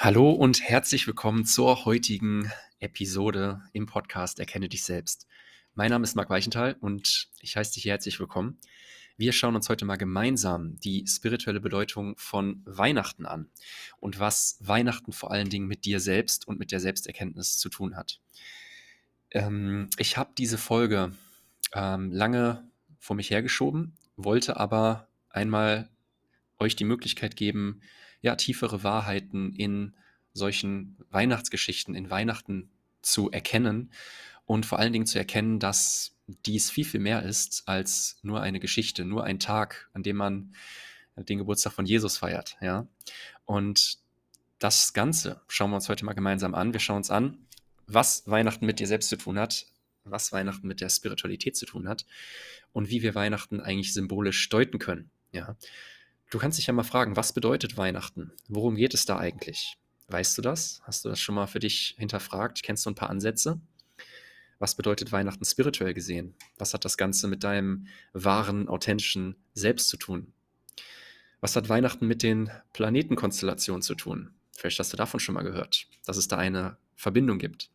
Hallo und herzlich willkommen zur heutigen Episode im Podcast Erkenne dich selbst. Mein Name ist Marc Weichenthal und ich heiße dich herzlich willkommen. Wir schauen uns heute mal gemeinsam die spirituelle Bedeutung von Weihnachten an und was Weihnachten vor allen Dingen mit dir selbst und mit der Selbsterkenntnis zu tun hat. Ähm, ich habe diese Folge ähm, lange vor mich hergeschoben, wollte aber einmal euch die Möglichkeit geben, ja, tiefere Wahrheiten in solchen Weihnachtsgeschichten, in Weihnachten zu erkennen und vor allen Dingen zu erkennen, dass dies viel, viel mehr ist als nur eine Geschichte, nur ein Tag, an dem man den Geburtstag von Jesus feiert, ja. Und das Ganze schauen wir uns heute mal gemeinsam an. Wir schauen uns an, was Weihnachten mit dir selbst zu tun hat, was Weihnachten mit der Spiritualität zu tun hat und wie wir Weihnachten eigentlich symbolisch deuten können, ja. Du kannst dich ja mal fragen, was bedeutet Weihnachten? Worum geht es da eigentlich? Weißt du das? Hast du das schon mal für dich hinterfragt? Kennst du ein paar Ansätze? Was bedeutet Weihnachten spirituell gesehen? Was hat das Ganze mit deinem wahren, authentischen Selbst zu tun? Was hat Weihnachten mit den Planetenkonstellationen zu tun? Vielleicht hast du davon schon mal gehört, dass es da eine Verbindung gibt.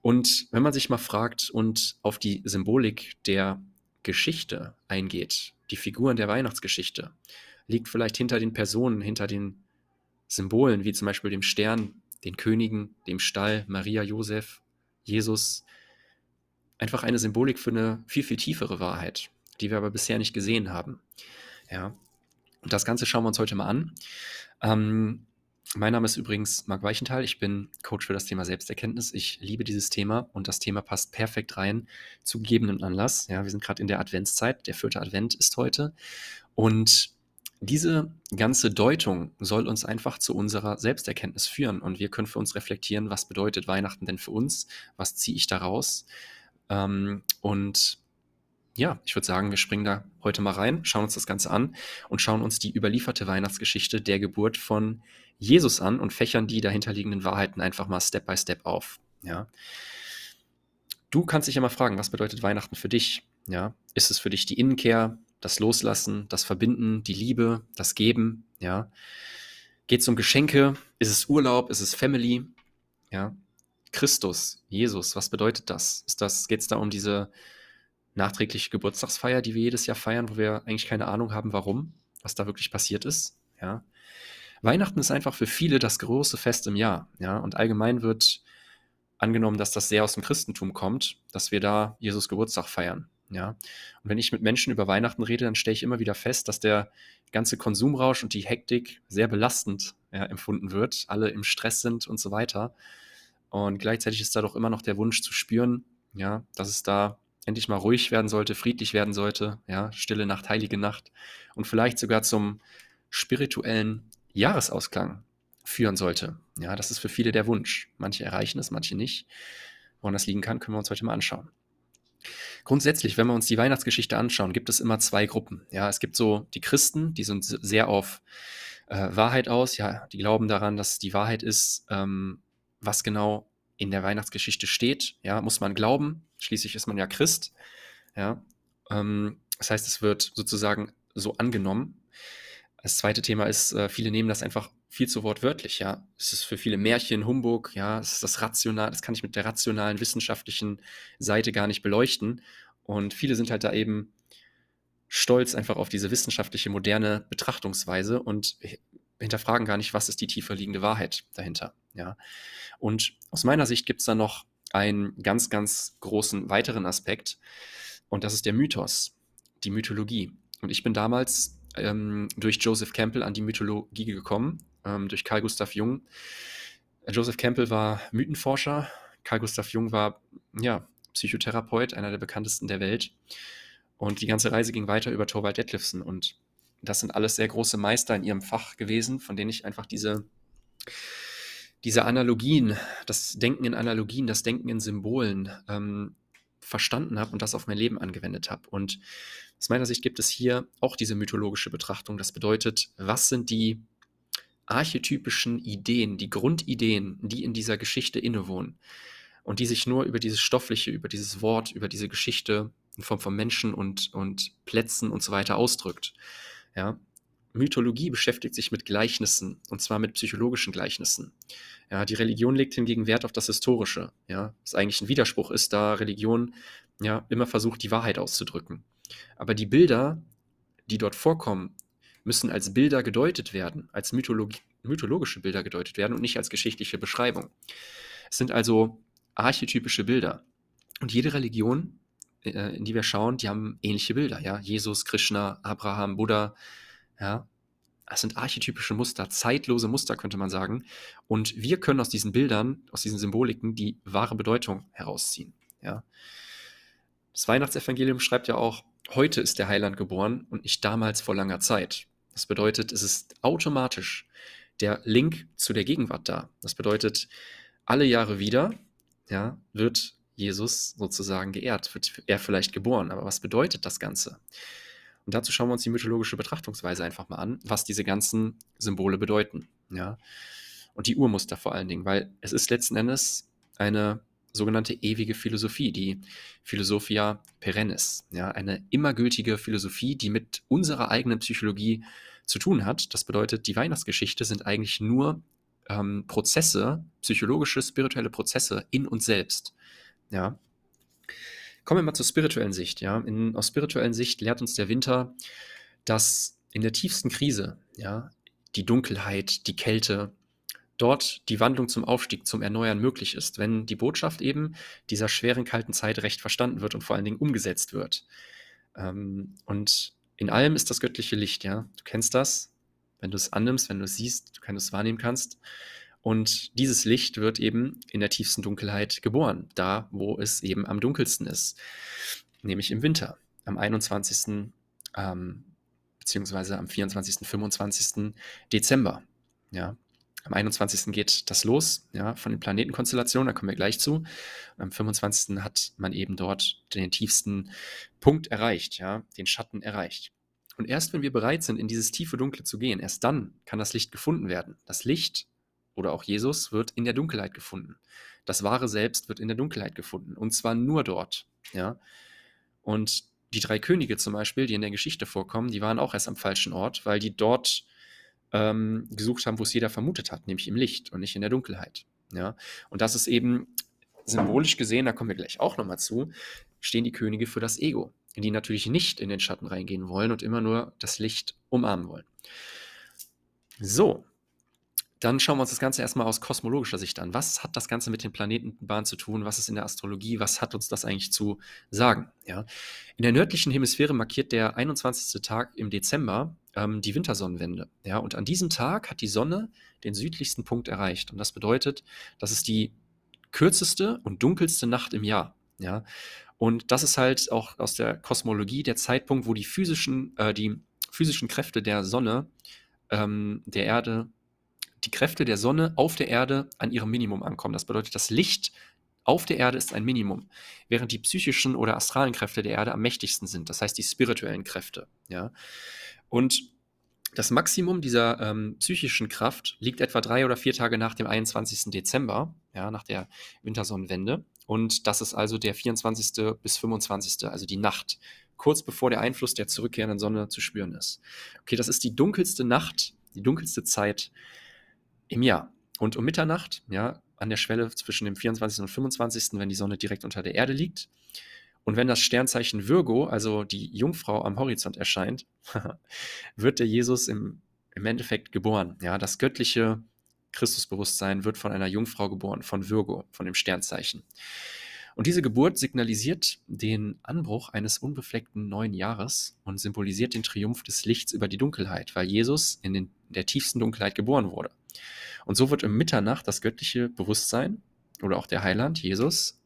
Und wenn man sich mal fragt und auf die Symbolik der Geschichte eingeht, die Figuren der Weihnachtsgeschichte, liegt vielleicht hinter den Personen, hinter den Symbolen, wie zum Beispiel dem Stern, den Königen, dem Stall, Maria, Josef, Jesus, einfach eine Symbolik für eine viel, viel tiefere Wahrheit, die wir aber bisher nicht gesehen haben. Ja, und das Ganze schauen wir uns heute mal an. Ähm, mein Name ist übrigens Marc Weichenthal. Ich bin Coach für das Thema Selbsterkenntnis. Ich liebe dieses Thema und das Thema passt perfekt rein zu gegebenem Anlass. Ja, wir sind gerade in der Adventszeit. Der vierte Advent ist heute. Und diese ganze Deutung soll uns einfach zu unserer Selbsterkenntnis führen und wir können für uns reflektieren, was bedeutet Weihnachten denn für uns? Was ziehe ich daraus? Ähm, und ja, ich würde sagen, wir springen da heute mal rein, schauen uns das Ganze an und schauen uns die überlieferte Weihnachtsgeschichte der Geburt von Jesus an und fächern die dahinterliegenden Wahrheiten einfach mal Step by Step auf. Ja. Du kannst dich ja mal fragen, was bedeutet Weihnachten für dich? Ja, ist es für dich die Innenkehr, das Loslassen, das Verbinden, die Liebe, das Geben? Ja, geht es um Geschenke? Ist es Urlaub? Ist es Family? Ja, Christus, Jesus, was bedeutet das? Ist das, geht es da um diese nachträgliche Geburtstagsfeier, die wir jedes Jahr feiern, wo wir eigentlich keine Ahnung haben, warum, was da wirklich passiert ist. Ja. Weihnachten ist einfach für viele das große Fest im Jahr. Ja. Und allgemein wird angenommen, dass das sehr aus dem Christentum kommt, dass wir da Jesus Geburtstag feiern. Ja. Und wenn ich mit Menschen über Weihnachten rede, dann stelle ich immer wieder fest, dass der ganze Konsumrausch und die Hektik sehr belastend ja, empfunden wird, alle im Stress sind und so weiter. Und gleichzeitig ist da doch immer noch der Wunsch zu spüren, ja, dass es da endlich mal ruhig werden sollte, friedlich werden sollte, ja, stille Nacht, heilige Nacht und vielleicht sogar zum spirituellen Jahresausklang führen sollte. Ja, das ist für viele der Wunsch. Manche erreichen es, manche nicht. Woran das liegen kann, können wir uns heute mal anschauen. Grundsätzlich, wenn wir uns die Weihnachtsgeschichte anschauen, gibt es immer zwei Gruppen. Ja, es gibt so die Christen, die sind sehr auf äh, Wahrheit aus. Ja, die glauben daran, dass die Wahrheit ist, ähm, was genau in der Weihnachtsgeschichte steht. Ja, muss man glauben. Schließlich ist man ja Christ. Ja, ähm, das heißt, es wird sozusagen so angenommen. Das zweite Thema ist, äh, viele nehmen das einfach viel zu wortwörtlich. Ja, es ist für viele Märchen, Humbug. Ja, es ist das rational. Das kann ich mit der rationalen wissenschaftlichen Seite gar nicht beleuchten. Und viele sind halt da eben stolz einfach auf diese wissenschaftliche moderne Betrachtungsweise und hinterfragen gar nicht, was ist die tiefer liegende Wahrheit dahinter. Ja. Und aus meiner Sicht gibt es da noch einen ganz, ganz großen weiteren Aspekt und das ist der Mythos, die Mythologie. Und ich bin damals ähm, durch Joseph Campbell an die Mythologie gekommen, ähm, durch Carl Gustav Jung. Joseph Campbell war Mythenforscher, Carl Gustav Jung war ja, Psychotherapeut, einer der bekanntesten der Welt. Und die ganze Reise ging weiter über Thorvald Detlefsen. Und das sind alles sehr große Meister in ihrem Fach gewesen, von denen ich einfach diese, diese Analogien, das Denken in Analogien, das Denken in Symbolen ähm, verstanden habe und das auf mein Leben angewendet habe. Und aus meiner Sicht gibt es hier auch diese mythologische Betrachtung. Das bedeutet, was sind die archetypischen Ideen, die Grundideen, die in dieser Geschichte innewohnen und die sich nur über dieses Stoffliche, über dieses Wort, über diese Geschichte in Form von Menschen und, und Plätzen und so weiter ausdrückt. Ja, Mythologie beschäftigt sich mit Gleichnissen, und zwar mit psychologischen Gleichnissen. Ja, die Religion legt hingegen Wert auf das Historische, ja, was eigentlich ein Widerspruch ist, da Religion ja immer versucht, die Wahrheit auszudrücken. Aber die Bilder, die dort vorkommen, müssen als Bilder gedeutet werden, als Mythologie, mythologische Bilder gedeutet werden und nicht als geschichtliche Beschreibung. Es sind also archetypische Bilder. Und jede Religion, äh, in die wir schauen, die haben ähnliche Bilder. Ja? Jesus, Krishna, Abraham, Buddha. Ja? Das sind archetypische Muster, zeitlose Muster, könnte man sagen. Und wir können aus diesen Bildern, aus diesen Symboliken die wahre Bedeutung herausziehen. Ja? Das Weihnachtsevangelium schreibt ja auch, heute ist der Heiland geboren und nicht damals vor langer Zeit. Das bedeutet, es ist automatisch der Link zu der Gegenwart da. Das bedeutet, alle Jahre wieder ja, wird Jesus sozusagen geehrt, wird er vielleicht geboren. Aber was bedeutet das Ganze? Und dazu schauen wir uns die mythologische Betrachtungsweise einfach mal an, was diese ganzen Symbole bedeuten. Ja? Und die Urmuster vor allen Dingen, weil es ist letzten Endes eine sogenannte ewige Philosophie, die Philosophia perennis, ja, eine immer gültige Philosophie, die mit unserer eigenen Psychologie zu tun hat. Das bedeutet, die Weihnachtsgeschichte sind eigentlich nur ähm, Prozesse, psychologische, spirituelle Prozesse in uns selbst. Ja. Kommen wir mal zur spirituellen Sicht. Ja. In, aus spirituellen Sicht lehrt uns der Winter, dass in der tiefsten Krise, ja, die Dunkelheit, die Kälte, dort die Wandlung zum Aufstieg, zum Erneuern möglich ist, wenn die Botschaft eben dieser schweren, kalten Zeit recht verstanden wird und vor allen Dingen umgesetzt wird. Ähm, und in allem ist das göttliche Licht, ja. Du kennst das, wenn du es annimmst, wenn du es siehst, du kannst es wahrnehmen kannst. Und dieses Licht wird eben in der tiefsten Dunkelheit geboren, da wo es eben am dunkelsten ist, nämlich im Winter, am 21. Ähm, beziehungsweise am 24., 25. Dezember. Ja, am 21. geht das los, ja, von den Planetenkonstellationen, da kommen wir gleich zu. am 25. hat man eben dort den tiefsten Punkt erreicht, ja, den Schatten erreicht. Und erst wenn wir bereit sind, in dieses tiefe Dunkle zu gehen, erst dann kann das Licht gefunden werden. Das Licht oder auch Jesus wird in der Dunkelheit gefunden. Das wahre Selbst wird in der Dunkelheit gefunden. Und zwar nur dort. Ja? Und die drei Könige zum Beispiel, die in der Geschichte vorkommen, die waren auch erst am falschen Ort, weil die dort ähm, gesucht haben, wo es jeder vermutet hat, nämlich im Licht und nicht in der Dunkelheit. Ja? Und das ist eben symbolisch gesehen, da kommen wir gleich auch nochmal zu, stehen die Könige für das Ego die natürlich nicht in den Schatten reingehen wollen und immer nur das Licht umarmen wollen. So, dann schauen wir uns das Ganze erstmal aus kosmologischer Sicht an. Was hat das Ganze mit den Planetenbahnen zu tun? Was ist in der Astrologie? Was hat uns das eigentlich zu sagen? Ja? In der nördlichen Hemisphäre markiert der 21. Tag im Dezember ähm, die Wintersonnenwende. Ja? Und an diesem Tag hat die Sonne den südlichsten Punkt erreicht. Und das bedeutet, das ist die kürzeste und dunkelste Nacht im Jahr. Ja? Und das ist halt auch aus der Kosmologie der Zeitpunkt, wo die physischen, äh, die physischen Kräfte der Sonne, ähm, der Erde, die Kräfte der Sonne auf der Erde an ihrem Minimum ankommen. Das bedeutet, das Licht auf der Erde ist ein Minimum, während die psychischen oder astralen Kräfte der Erde am mächtigsten sind. Das heißt, die spirituellen Kräfte. Ja? Und das Maximum dieser ähm, psychischen Kraft liegt etwa drei oder vier Tage nach dem 21. Dezember, ja, nach der Wintersonnenwende. Und das ist also der 24. bis 25., also die Nacht, kurz bevor der Einfluss der zurückkehrenden Sonne zu spüren ist. Okay, das ist die dunkelste Nacht, die dunkelste Zeit im Jahr. Und um Mitternacht, ja, an der Schwelle zwischen dem 24. und 25., wenn die Sonne direkt unter der Erde liegt, und wenn das Sternzeichen Virgo, also die Jungfrau am Horizont erscheint, wird der Jesus im, im Endeffekt geboren. Ja, das göttliche Christusbewusstsein wird von einer Jungfrau geboren, von Virgo, von dem Sternzeichen. Und diese Geburt signalisiert den Anbruch eines unbefleckten neuen Jahres und symbolisiert den Triumph des Lichts über die Dunkelheit, weil Jesus in, den, in der tiefsten Dunkelheit geboren wurde. Und so wird um Mitternacht das göttliche Bewusstsein oder auch der Heiland, Jesus,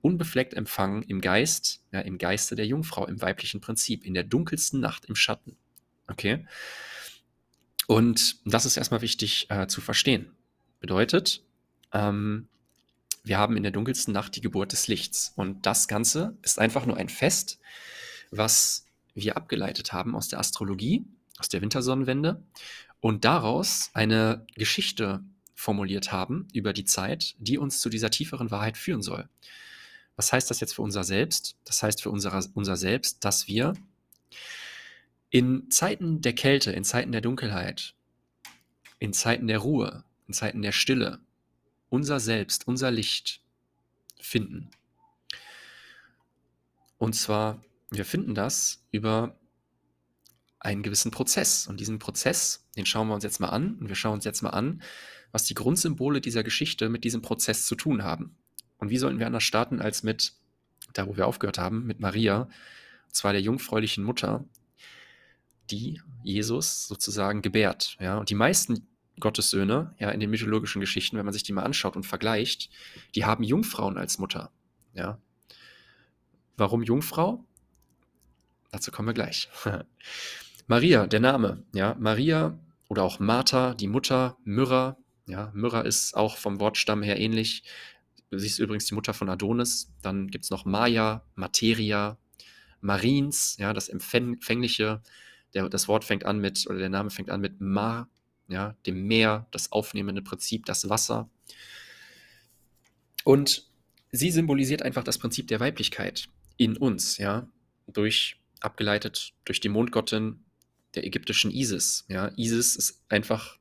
unbefleckt empfangen im Geist, ja, im Geiste der Jungfrau, im weiblichen Prinzip, in der dunkelsten Nacht im Schatten. Okay? Und das ist erstmal wichtig äh, zu verstehen. Bedeutet, ähm, wir haben in der dunkelsten Nacht die Geburt des Lichts. Und das Ganze ist einfach nur ein Fest, was wir abgeleitet haben aus der Astrologie, aus der Wintersonnenwende und daraus eine Geschichte formuliert haben über die Zeit, die uns zu dieser tieferen Wahrheit führen soll. Was heißt das jetzt für unser Selbst? Das heißt für unser, unser Selbst, dass wir In Zeiten der Kälte, in Zeiten der Dunkelheit, in Zeiten der Ruhe, in Zeiten der Stille, unser Selbst, unser Licht finden. Und zwar, wir finden das über einen gewissen Prozess. Und diesen Prozess, den schauen wir uns jetzt mal an. Und wir schauen uns jetzt mal an, was die Grundsymbole dieser Geschichte mit diesem Prozess zu tun haben. Und wie sollten wir anders starten als mit, da wo wir aufgehört haben, mit Maria, und zwar der jungfräulichen Mutter, die Jesus sozusagen gebärt. Ja? Und die meisten Gottessöhne, ja, in den mythologischen Geschichten, wenn man sich die mal anschaut und vergleicht, die haben Jungfrauen als Mutter. Ja. Warum Jungfrau? Dazu kommen wir gleich. Maria, der Name, ja, Maria oder auch Martha, die Mutter, Myrrha, ja, Myrrha ist auch vom Wortstamm her ähnlich. Sie ist übrigens die Mutter von Adonis. Dann gibt es noch Maya, Materia, Marins, ja, das Empfängliche. Der, das Wort fängt an mit, oder der Name fängt an mit Ma, ja, dem Meer, das aufnehmende Prinzip, das Wasser. Und sie symbolisiert einfach das Prinzip der Weiblichkeit in uns, ja, durch abgeleitet durch die Mondgottin der ägyptischen Isis. Ja, Isis ist einfach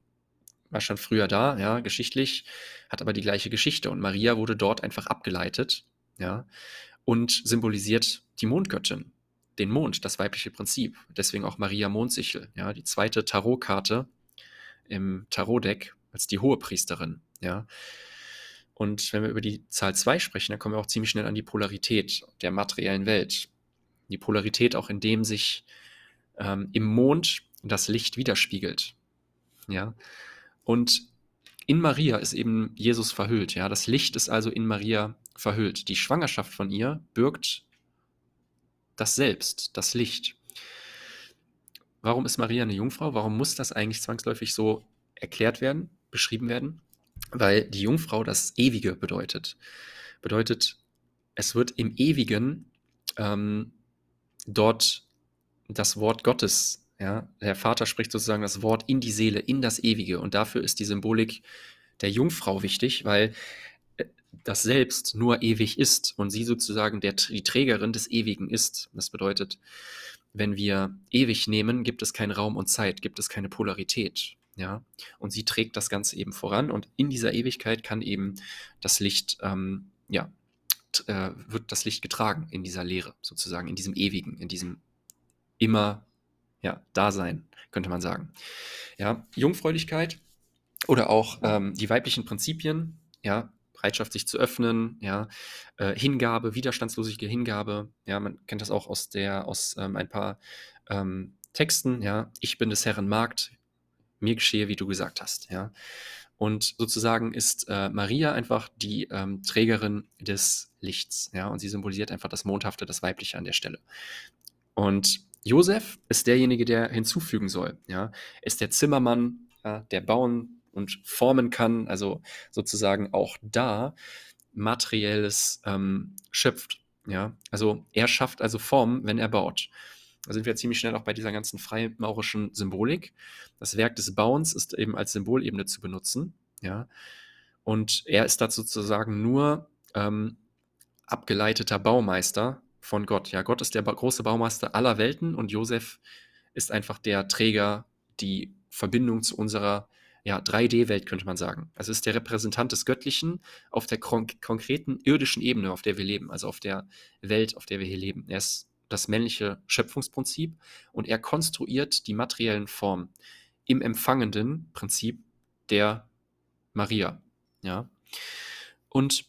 war schon früher da, ja, geschichtlich, hat aber die gleiche Geschichte und Maria wurde dort einfach abgeleitet, ja, und symbolisiert die Mondgöttin, den Mond, das weibliche Prinzip. Deswegen auch Maria Mondsichel, ja, die zweite Tarotkarte im Tarotdeck als die hohe Priesterin, ja. Und wenn wir über die Zahl 2 sprechen, dann kommen wir auch ziemlich schnell an die Polarität der materiellen Welt. Die Polarität auch in dem sich ähm, im Mond das Licht widerspiegelt. Ja. Und in Maria ist eben Jesus verhüllt. Ja. Das Licht ist also in Maria verhüllt. Die Schwangerschaft von ihr birgt das Selbst, das Licht. Warum ist Maria eine Jungfrau? Warum muss das eigentlich zwangsläufig so erklärt werden, beschrieben werden? Weil die Jungfrau das Ewige bedeutet. Bedeutet, es wird im Ewigen ähm, dort das Wort Gottes, ja, der Vater spricht sozusagen das Wort in die Seele, in das Ewige. Und dafür ist die Symbolik der Jungfrau wichtig, weil äh, das Selbst nur ewig ist und sie sozusagen der, die Trägerin des Ewigen ist. Das bedeutet, wenn wir ewig nehmen, gibt es keinen Raum und Zeit, gibt es keine Polarität. Ja, und sie trägt das Ganze eben voran und in dieser Ewigkeit kann eben das Licht, ähm, ja, äh, wird das Licht getragen in dieser Lehre, sozusagen, in diesem Ewigen, in diesem immer, ja, Dasein, könnte man sagen. Ja, Jungfräulichkeit oder auch ähm, die weiblichen Prinzipien, ja, Bereitschaft, sich zu öffnen, ja, äh, Hingabe, widerstandslosige Hingabe, ja, man kennt das auch aus der, aus ähm, ein paar ähm, Texten, ja, ich bin des Herren Magd, mir geschehe, wie du gesagt hast, ja. Und sozusagen ist äh, Maria einfach die ähm, Trägerin des Lichts, ja, und sie symbolisiert einfach das Mondhafte, das Weibliche an der Stelle. Und Josef ist derjenige, der hinzufügen soll, ja, ist der Zimmermann, ja, der bauen und formen kann, also sozusagen auch da materielles ähm, schöpft. Ja, also er schafft also Form, wenn er baut. Da sind wir ziemlich schnell auch bei dieser ganzen freimaurischen Symbolik. Das Werk des Bauens ist eben als Symbolebene zu benutzen. Ja, und er ist dazu sozusagen nur ähm, abgeleiteter Baumeister von Gott. Ja, Gott ist der große Baumeister aller Welten und Josef ist einfach der Träger, die Verbindung zu unserer ja, 3D-Welt, könnte man sagen. Also ist der Repräsentant des Göttlichen auf der kon konkreten irdischen Ebene, auf der wir leben, also auf der Welt, auf der wir hier leben. Er ist das männliche Schöpfungsprinzip und er konstruiert die materiellen Formen im empfangenden Prinzip der Maria. Ja. Und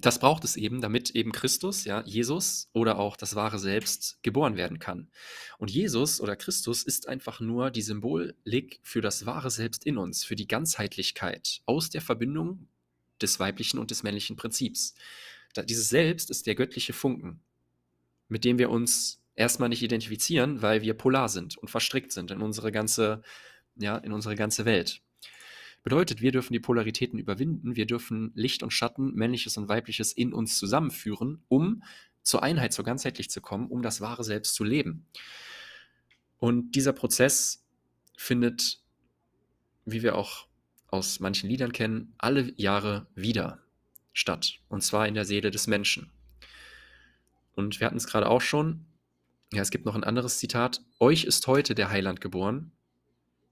das braucht es eben, damit eben Christus, ja, Jesus oder auch das wahre Selbst geboren werden kann. Und Jesus oder Christus ist einfach nur die Symbolik für das wahre Selbst in uns, für die Ganzheitlichkeit aus der Verbindung des weiblichen und des männlichen Prinzips. Dieses Selbst ist der göttliche Funken, mit dem wir uns erstmal nicht identifizieren, weil wir polar sind und verstrickt sind in unsere ganze, ja, in unsere ganze Welt. Bedeutet, wir dürfen die Polaritäten überwinden, wir dürfen Licht und Schatten, männliches und weibliches in uns zusammenführen, um zur Einheit, zur Ganzheitlich zu kommen, um das wahre Selbst zu leben. Und dieser Prozess findet, wie wir auch aus manchen Liedern kennen, alle Jahre wieder statt. Und zwar in der Seele des Menschen. Und wir hatten es gerade auch schon, Ja, es gibt noch ein anderes Zitat. Euch ist heute der Heiland geboren.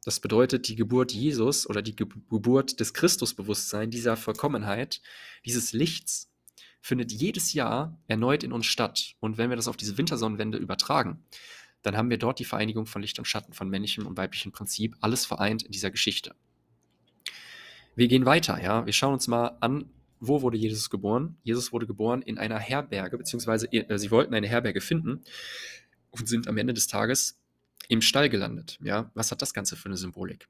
Das bedeutet, die Geburt Jesus oder die Ge Geburt des Christusbewusstseins, dieser Vollkommenheit, dieses Lichts, findet jedes Jahr erneut in uns statt. Und wenn wir das auf diese Wintersonnenwende übertragen, dann haben wir dort die Vereinigung von Licht und Schatten, von männlichem und weiblichem Prinzip, alles vereint in dieser Geschichte. Wir gehen weiter, ja. Wir schauen uns mal an, wo wurde Jesus geboren? Jesus wurde geboren in einer Herberge, beziehungsweise äh, sie wollten eine Herberge finden und sind am Ende des Tages im Stall gelandet. Ja, was hat das Ganze für eine Symbolik?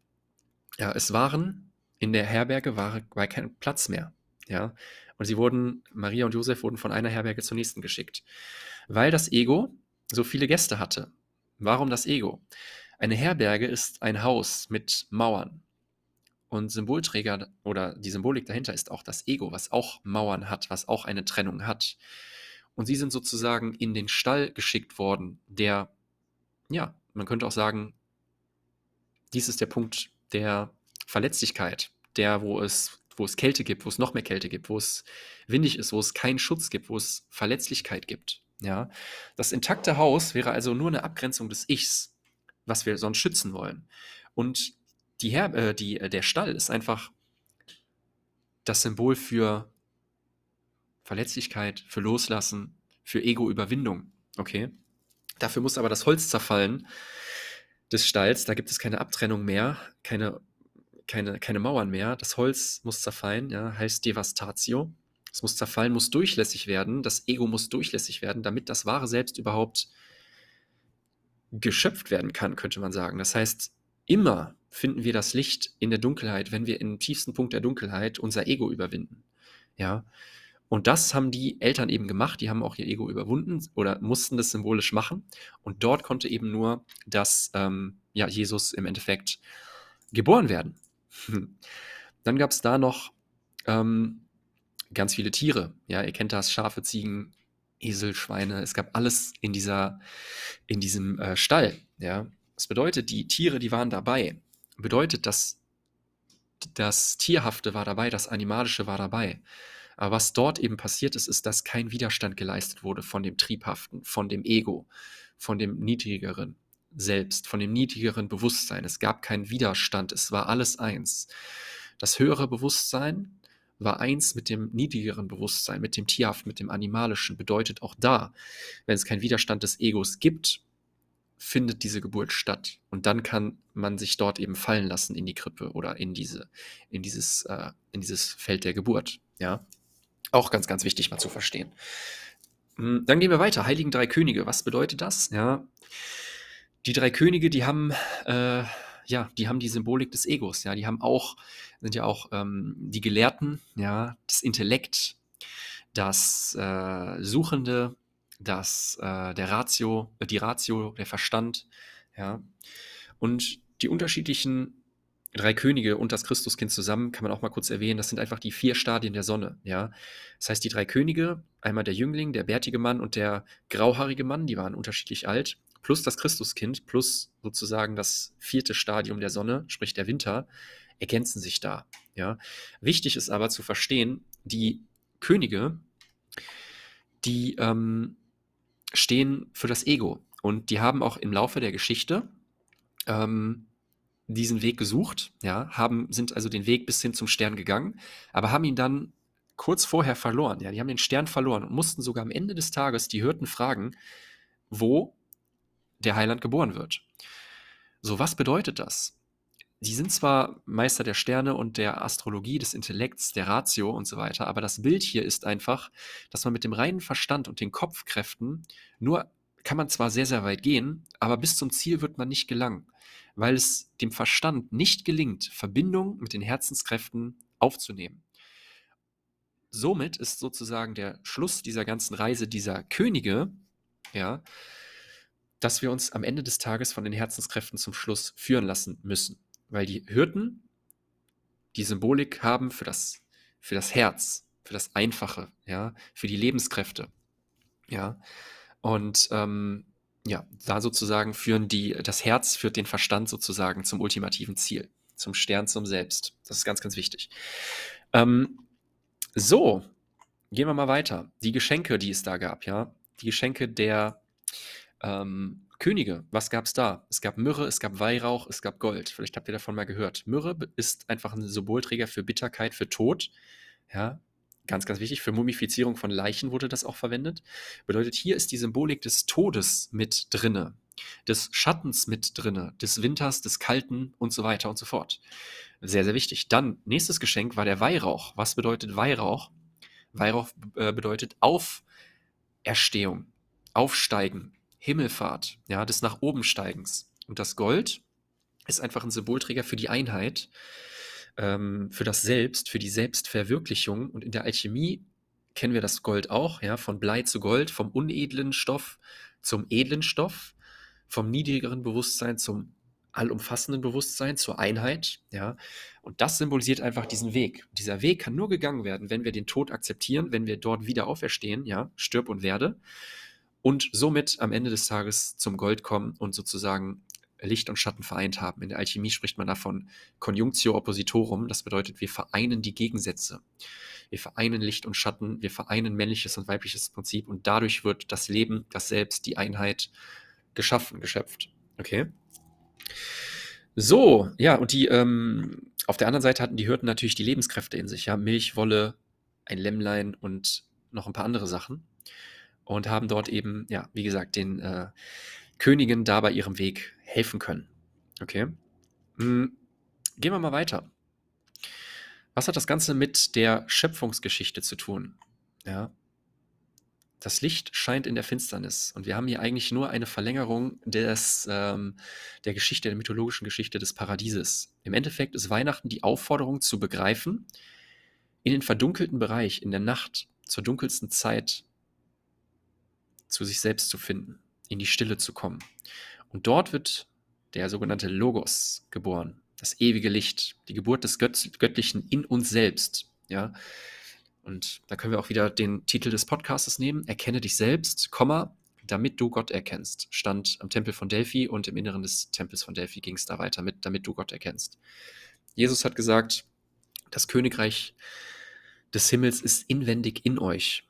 Ja, es waren in der Herberge war, war kein Platz mehr. Ja, und sie wurden, Maria und Josef wurden von einer Herberge zur nächsten geschickt, weil das Ego so viele Gäste hatte. Warum das Ego? Eine Herberge ist ein Haus mit Mauern. Und Symbolträger oder die Symbolik dahinter ist auch das Ego, was auch Mauern hat, was auch eine Trennung hat. Und sie sind sozusagen in den Stall geschickt worden, der, ja, man könnte auch sagen, dies ist der Punkt der Verletzlichkeit, der, wo es, wo es Kälte gibt, wo es noch mehr Kälte gibt, wo es windig ist, wo es keinen Schutz gibt, wo es Verletzlichkeit gibt. Ja, das intakte Haus wäre also nur eine Abgrenzung des Ichs, was wir sonst schützen wollen. Und die Her äh, die, äh, der Stall ist einfach das Symbol für Verletzlichkeit, für Loslassen, für Ego-Überwindung. Okay? Dafür muss aber das Holz zerfallen des Stalls. Da gibt es keine Abtrennung mehr, keine, keine, keine Mauern mehr. Das Holz muss zerfallen, ja, heißt Devastatio. Es muss zerfallen, muss durchlässig werden. Das Ego muss durchlässig werden, damit das wahre Selbst überhaupt geschöpft werden kann, könnte man sagen. Das heißt, immer finden wir das Licht in der Dunkelheit, wenn wir im tiefsten Punkt der Dunkelheit unser Ego überwinden. Ja. Und das haben die Eltern eben gemacht, die haben auch ihr Ego überwunden oder mussten das symbolisch machen. Und dort konnte eben nur das, ähm, ja, Jesus im Endeffekt geboren werden. Dann gab es da noch ähm, ganz viele Tiere. Ja, ihr kennt das, Schafe, Ziegen, Esel, Schweine. Es gab alles in dieser, in diesem äh, Stall. Ja, das bedeutet, die Tiere, die waren dabei. Bedeutet, dass das Tierhafte war dabei, das Animalische war dabei. Aber was dort eben passiert ist, ist, dass kein Widerstand geleistet wurde von dem Triebhaften, von dem Ego, von dem Niedrigeren selbst, von dem niedrigeren Bewusstsein. Es gab keinen Widerstand, es war alles eins. Das höhere Bewusstsein war eins mit dem niedrigeren Bewusstsein, mit dem Tierhaften, mit dem Animalischen. Bedeutet auch da, wenn es keinen Widerstand des Egos gibt, findet diese Geburt statt. Und dann kann man sich dort eben fallen lassen in die Krippe oder in diese, in dieses, äh, in dieses Feld der Geburt. Ja. Auch ganz, ganz wichtig mal zu verstehen. Hm, dann gehen wir weiter. Heiligen drei Könige. Was bedeutet das? Ja, die drei Könige, die haben, äh, ja, die haben die Symbolik des Egos. Ja, die haben auch, sind ja auch ähm, die Gelehrten, ja, das Intellekt, das äh, Suchende, das, äh, der Ratio, die Ratio, der Verstand, ja. Und die unterschiedlichen drei Könige und das Christuskind zusammen, kann man auch mal kurz erwähnen, das sind einfach die vier Stadien der Sonne, ja. Das heißt, die drei Könige, einmal der Jüngling, der bärtige Mann und der grauhaarige Mann, die waren unterschiedlich alt, plus das Christuskind, plus sozusagen das vierte Stadium der Sonne, sprich der Winter, ergänzen sich da, ja. Wichtig ist aber zu verstehen, die Könige, die ähm, stehen für das Ego und die haben auch im Laufe der Geschichte ähm, diesen Weg gesucht, ja, haben, sind also den Weg bis hin zum Stern gegangen, aber haben ihn dann kurz vorher verloren. Ja, die haben den Stern verloren und mussten sogar am Ende des Tages die Hirten fragen, wo der Heiland geboren wird. So, was bedeutet das? Die sind zwar Meister der Sterne und der Astrologie, des Intellekts, der Ratio und so weiter, aber das Bild hier ist einfach, dass man mit dem reinen Verstand und den Kopfkräften nur kann man zwar sehr, sehr weit gehen, aber bis zum Ziel wird man nicht gelangen weil es dem Verstand nicht gelingt, Verbindung mit den Herzenskräften aufzunehmen. Somit ist sozusagen der Schluss dieser ganzen Reise dieser Könige, ja, dass wir uns am Ende des Tages von den Herzenskräften zum Schluss führen lassen müssen, weil die Hirten die Symbolik haben für das, für das Herz, für das Einfache, ja, für die Lebenskräfte, ja. Und ähm, ja, da sozusagen führen die, das Herz führt den Verstand sozusagen zum ultimativen Ziel, zum Stern, zum Selbst. Das ist ganz, ganz wichtig. Ähm, so, gehen wir mal weiter. Die Geschenke, die es da gab, ja, die Geschenke der Ähm, Könige, was gab es da? Es gab Myrrhe, es gab Weihrauch, es gab Gold. Vielleicht habt ihr davon mal gehört. Myrrhe ist einfach ein Symbolträger für Bitterkeit, für Tod. Ja, ganz, ganz wichtig. Für Mumifizierung von Leichen wurde das auch verwendet. Bedeutet, hier ist die Symbolik des Todes mit drinne, des Schattens mit drinne, des Winters, des Kalten und so weiter und so fort. Sehr, sehr wichtig. Dann, nächstes Geschenk war der Weihrauch. Was bedeutet Weihrauch? Weihrauch äh, bedeutet Auferstehung, Aufsteigen, Himmelfahrt, ja, des nach oben Steigens. Und das Gold ist einfach ein Symbolträger für die Einheit, ähm, für das Selbst, für die Selbstverwirklichung. Und in der Alchemie kennen wir das Gold auch, ja, von Blei zu Gold, vom unedlen Stoff zum edlen Stoff, vom niedrigeren Bewusstsein zum allumfassenden Bewusstsein, zur Einheit, ja. Und das symbolisiert einfach diesen Weg. Dieser Weg kann nur gegangen werden, wenn wir den Tod akzeptieren, wenn wir dort wieder auferstehen, ja, stirb und werde und somit am Ende des Tages zum Gold kommen und sozusagen Licht und Schatten vereint haben. In der Alchemie spricht man davon Conjunctio Oppositorum, das bedeutet, wir vereinen die Gegensätze. Wir vereinen Licht und Schatten, wir vereinen männliches und weibliches Prinzip und dadurch wird das Leben, das Selbst, die Einheit geschaffen, geschöpft. Okay? So, ja, und die, ähm, auf der anderen Seite hatten die Hirten natürlich die Lebenskräfte in sich, ja, Milch, Wolle, ein Lämmlein und noch ein paar andere Sachen und haben dort eben, ja, wie gesagt, den äh, Königen da bei ihrem Weg helfen können. Okay. Hm. Gehen wir mal weiter. Was hat das Ganze mit der Schöpfungsgeschichte zu tun? Ja. Das Licht scheint in der Finsternis und wir haben hier eigentlich nur eine Verlängerung des, ähm, der Geschichte, der mythologischen Geschichte des Paradieses. Im Endeffekt ist Weihnachten die Aufforderung zu begreifen, in den verdunkelten Bereich, in der Nacht, zur dunkelsten Zeit zu sich selbst zu finden, in die Stille zu kommen. Und dort wird der sogenannte Logos geboren, das ewige Licht, die Geburt des Göttlichen in uns selbst. Ja, und da können wir auch wieder den Titel des Podcasts nehmen: Erkenne dich selbst, Komma, damit du Gott erkennst. Stand am Tempel von Delphi und im Inneren des Tempels von Delphi ging es da weiter mit, damit du Gott erkennst. Jesus hat gesagt, das Königreich des Himmels ist inwendig in euch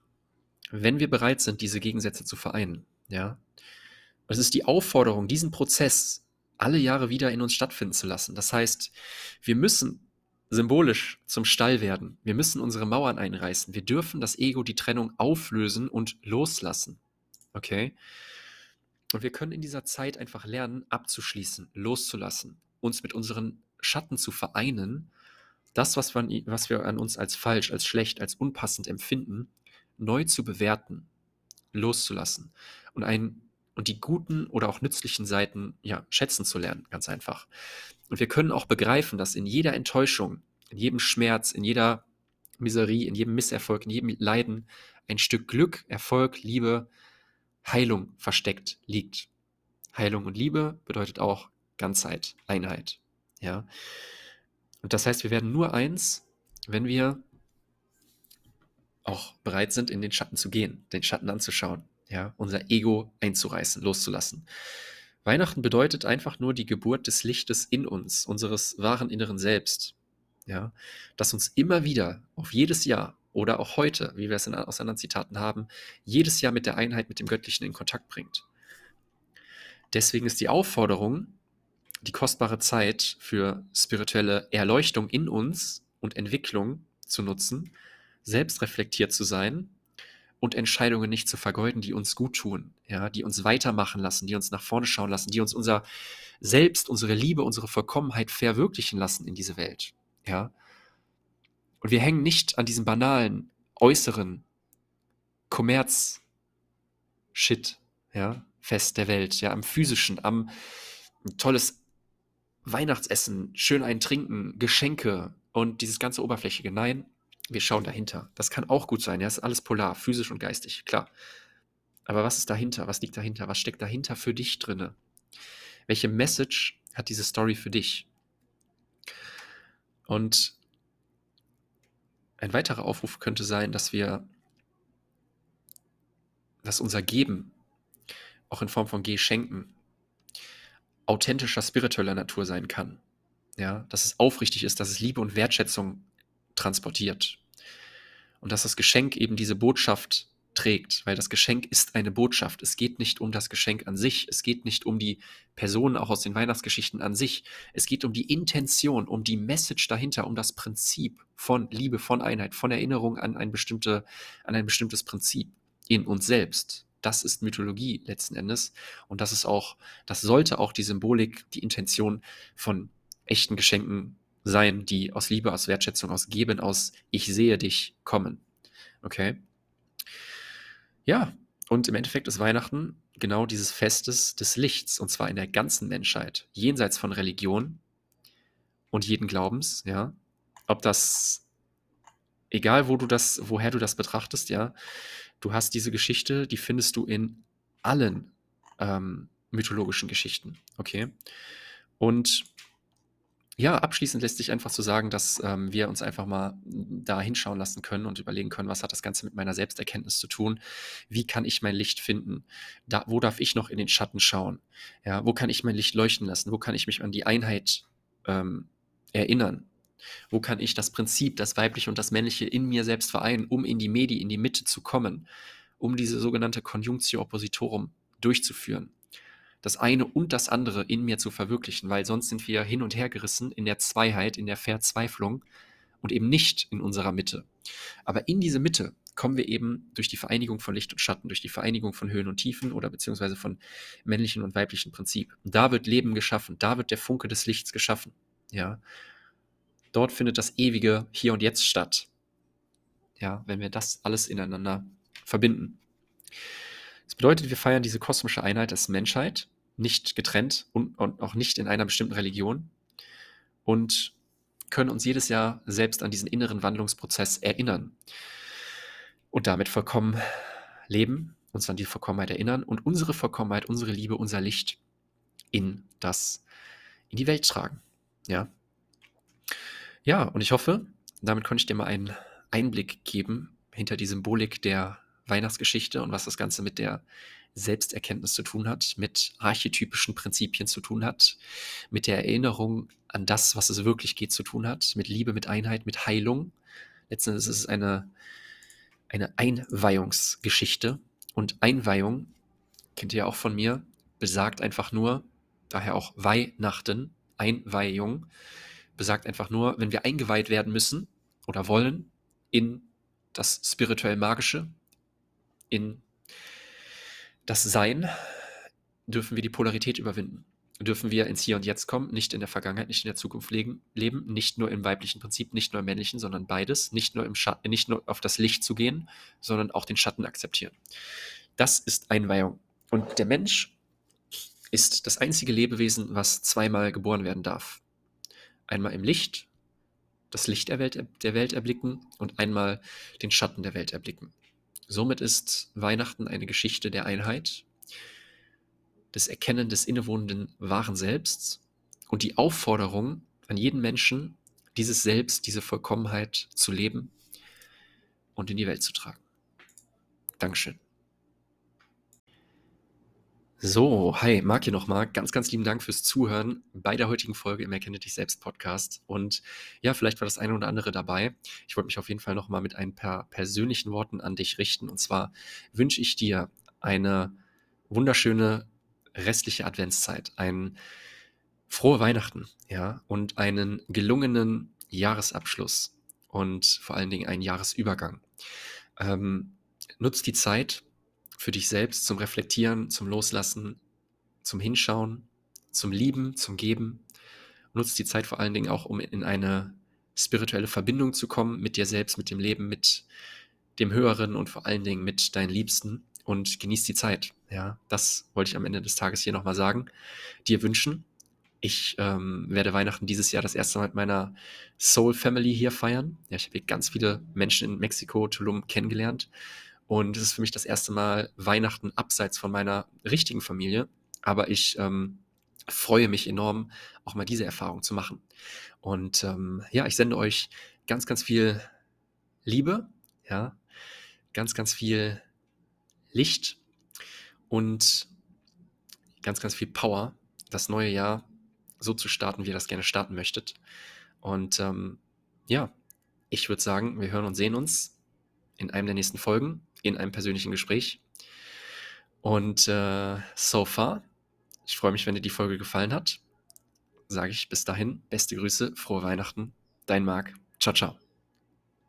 wenn wir bereit sind, diese Gegensätze zu vereinen, ja. Es ist die Aufforderung, diesen Prozess alle Jahre wieder in uns stattfinden zu lassen. Das heißt, wir müssen symbolisch zum Stall werden. Wir müssen unsere Mauern einreißen. Wir dürfen das Ego, die Trennung auflösen und loslassen. Okay? Und wir können in dieser Zeit einfach lernen, abzuschließen, loszulassen, uns mit unseren Schatten zu vereinen. Das, was wir, was wir an uns als falsch, als schlecht, als unpassend empfinden, neu zu bewerten, loszulassen und ein und die guten oder auch nützlichen Seiten ja schätzen zu lernen, ganz einfach. Und wir können auch begreifen, dass in jeder Enttäuschung, in jedem Schmerz, in jeder Miserie, in jedem Misserfolg, in jedem Leiden ein Stück Glück, Erfolg, Liebe, Heilung versteckt liegt. Heilung und Liebe bedeutet auch Ganzheit, Einheit. Ja. Und das heißt, wir werden nur eins, wenn wir auch bereit sind, in den Schatten zu gehen, den Schatten anzuschauen, ja, unser Ego einzureißen, loszulassen. Weihnachten bedeutet einfach nur die Geburt des Lichtes in uns, unseres wahren inneren Selbst, ja, das uns immer wieder auf jedes Jahr oder auch heute, wie wir es in, aus anderen Zitaten haben, jedes Jahr mit der Einheit mit dem Göttlichen in Kontakt bringt. Deswegen ist die Aufforderung, die kostbare Zeit für spirituelle Erleuchtung in uns und Entwicklung zu nutzen, selbstreflektiert zu sein und Entscheidungen nicht zu vergeuden, die uns gut tun, ja, die uns weitermachen lassen, die uns nach vorne schauen lassen, die uns unser Selbst, unsere Liebe, unsere Vollkommenheit verwirklichen lassen in diese Welt, ja. Und wir hängen nicht an diesem banalen, äußeren Kommerz-Shit, ja, fest der Welt, ja, am physischen, am tolles Weihnachtsessen, schön ein Trinken, Geschenke und dieses ganze Oberflächige. Nein, wir schauen dahinter. Das kann auch gut sein. Ja, ist alles polar, physisch und geistig, klar. Aber was ist dahinter? Was liegt dahinter? Was steckt dahinter für dich drinne? Welche Message hat diese Story für dich? Und ein weiterer Aufruf könnte sein, dass wir, dass unser Geben auch in Form von Geschenken authentischer spiritueller Natur sein kann. Ja, dass es aufrichtig ist, dass es Liebe und Wertschätzung transportiert. Und dass das Geschenk eben diese Botschaft trägt, weil das Geschenk ist eine Botschaft. Es geht nicht um das Geschenk an sich, es geht nicht um die Personen auch aus den Weihnachtsgeschichten an sich. Es geht um die Intention, um die Message dahinter, um das Prinzip von Liebe, von Einheit, von Erinnerung an ein, bestimmte, an ein bestimmtes Prinzip in uns selbst. Das ist Mythologie letzten Endes. Und das ist auch, das sollte auch die Symbolik, die Intention von echten Geschenken sein, die aus Liebe, aus Wertschätzung, aus Geben, aus Ich sehe dich kommen. Okay? Ja, und im Endeffekt ist Weihnachten genau dieses Festes des Lichts, und zwar in der ganzen Menschheit, jenseits von Religion und jeden Glaubens, ja. Ob das, egal wo du das, woher du das betrachtest, ja, du hast diese Geschichte, die findest du in allen ähm, mythologischen Geschichten, okay. Und ja, abschließend lässt sich einfach so sagen, dass ähm, wir uns einfach mal da hinschauen lassen können und überlegen können, was hat das Ganze mit meiner Selbsterkenntnis zu tun? Wie kann ich mein Licht finden? Da, wo darf ich noch in den Schatten schauen? Ja, wo kann ich mein Licht leuchten lassen? Wo kann ich mich an die Einheit ähm, erinnern? Wo kann ich das Prinzip, das Weibliche und das Männliche in mir selbst vereinen, um in die Medi, in die Mitte zu kommen, um diese sogenannte Conjunctio Oppositorum durchzuführen? Das eine und das andere in mir zu verwirklichen, weil sonst sind wir hin und her gerissen in der Zweiheit, in der Verzweiflung und eben nicht in unserer Mitte. Aber in diese Mitte kommen wir eben durch die Vereinigung von Licht und Schatten, durch die Vereinigung von Höhen und Tiefen oder beziehungsweise von männlichen und weiblichen Prinzip. Da wird Leben geschaffen, da wird der Funke des Lichts geschaffen. Ja, dort findet das ewige Hier und Jetzt statt. Ja, wenn wir das alles ineinander verbinden. Das bedeutet, wir feiern diese kosmische Einheit als Menschheit nicht getrennt und, und auch nicht in einer bestimmten Religion und können uns jedes Jahr selbst an diesen inneren Wandlungsprozess erinnern und damit vollkommen leben, uns an die Vollkommenheit erinnern und unsere Vollkommenheit, unsere Liebe, unser Licht in das, in die Welt tragen. Ja. Ja, und ich hoffe, damit konnte ich dir mal einen Einblick geben hinter die Symbolik der Weihnachtsgeschichte und was das Ganze mit der Selbsterkenntnis zu tun hat, mit archetypischen Prinzipien zu tun hat, mit der Erinnerung an das, was es wirklich geht, zu tun hat, mit Liebe, mit Einheit, mit Heilung. Letztendlich ist es eine, eine Einweihungsgeschichte. Und Einweihung, kennt ihr ja auch von mir, besagt einfach nur, daher auch Weihnachten, Einweihung, besagt einfach nur, wenn wir eingeweiht werden müssen oder wollen in das spirituell Magische, in das Sein dürfen wir die Polarität überwinden. Dürfen wir ins Hier und Jetzt kommen, nicht in der Vergangenheit, nicht in der Zukunft leben, nicht nur im weiblichen Prinzip, nicht nur im männlichen, sondern beides, nicht nur, im nicht nur auf das Licht zu gehen, sondern auch den Schatten akzeptieren. Das ist Einweihung. Und der Mensch ist das einzige Lebewesen, was zweimal geboren werden darf. Einmal im Licht, das Licht der Welt, der Welt erblicken und einmal den Schatten der Welt erblicken. Somit ist Weihnachten eine Geschichte der Einheit, des Erkennen des innewohnenden wahren Selbsts und die Aufforderung an jeden Menschen, dieses Selbst, diese Vollkommenheit zu leben und in die Welt zu tragen. Dankeschön. So, hi, Marc hier nochmal. Ganz, ganz lieben Dank fürs Zuhören bei der heutigen Folge im Erkenne dich selbst Podcast. Und ja, vielleicht war das eine oder andere dabei. Ich wollte mich auf jeden Fall nochmal mit ein paar persönlichen Worten an dich richten. Und zwar wünsche ich dir eine wunderschöne restliche Adventszeit, ein frohe Weihnachten, ja, und einen gelungenen Jahresabschluss und vor allen Dingen einen Jahresübergang. Ähm, nutzt die Zeit, für dich selbst zum Reflektieren, zum Loslassen, zum Hinschauen, zum Lieben, zum Geben. Nutzt die Zeit vor allen Dingen auch, um in eine spirituelle Verbindung zu kommen mit dir selbst, mit dem Leben, mit dem Höheren und vor allen Dingen mit deinen Liebsten und genieß die Zeit. Ja, das wollte ich am Ende des Tages hier nochmal sagen. Dir wünschen. Ich ähm, werde Weihnachten dieses Jahr das erste Mal mit meiner Soul Family hier feiern. Ja, ich habe hier ganz viele Menschen in Mexiko, Tulum kennengelernt. Und es ist für mich das erste Mal Weihnachten abseits von meiner richtigen Familie. Aber ich ähm, freue mich enorm, auch mal diese Erfahrung zu machen. Und ähm, ja, ich sende euch ganz, ganz viel Liebe, ja, ganz, ganz viel Licht und ganz, ganz viel Power, das neue Jahr so zu starten, wie ihr das gerne starten möchtet. Und ähm, ja, ich würde sagen, wir hören und sehen uns in einem der nächsten Folgen in einem persönlichen Gespräch. Und äh, so far, ich freue mich, wenn dir die Folge gefallen hat. Sage ich bis dahin, beste Grüße, frohe Weihnachten, dein Marc. Ciao, ciao.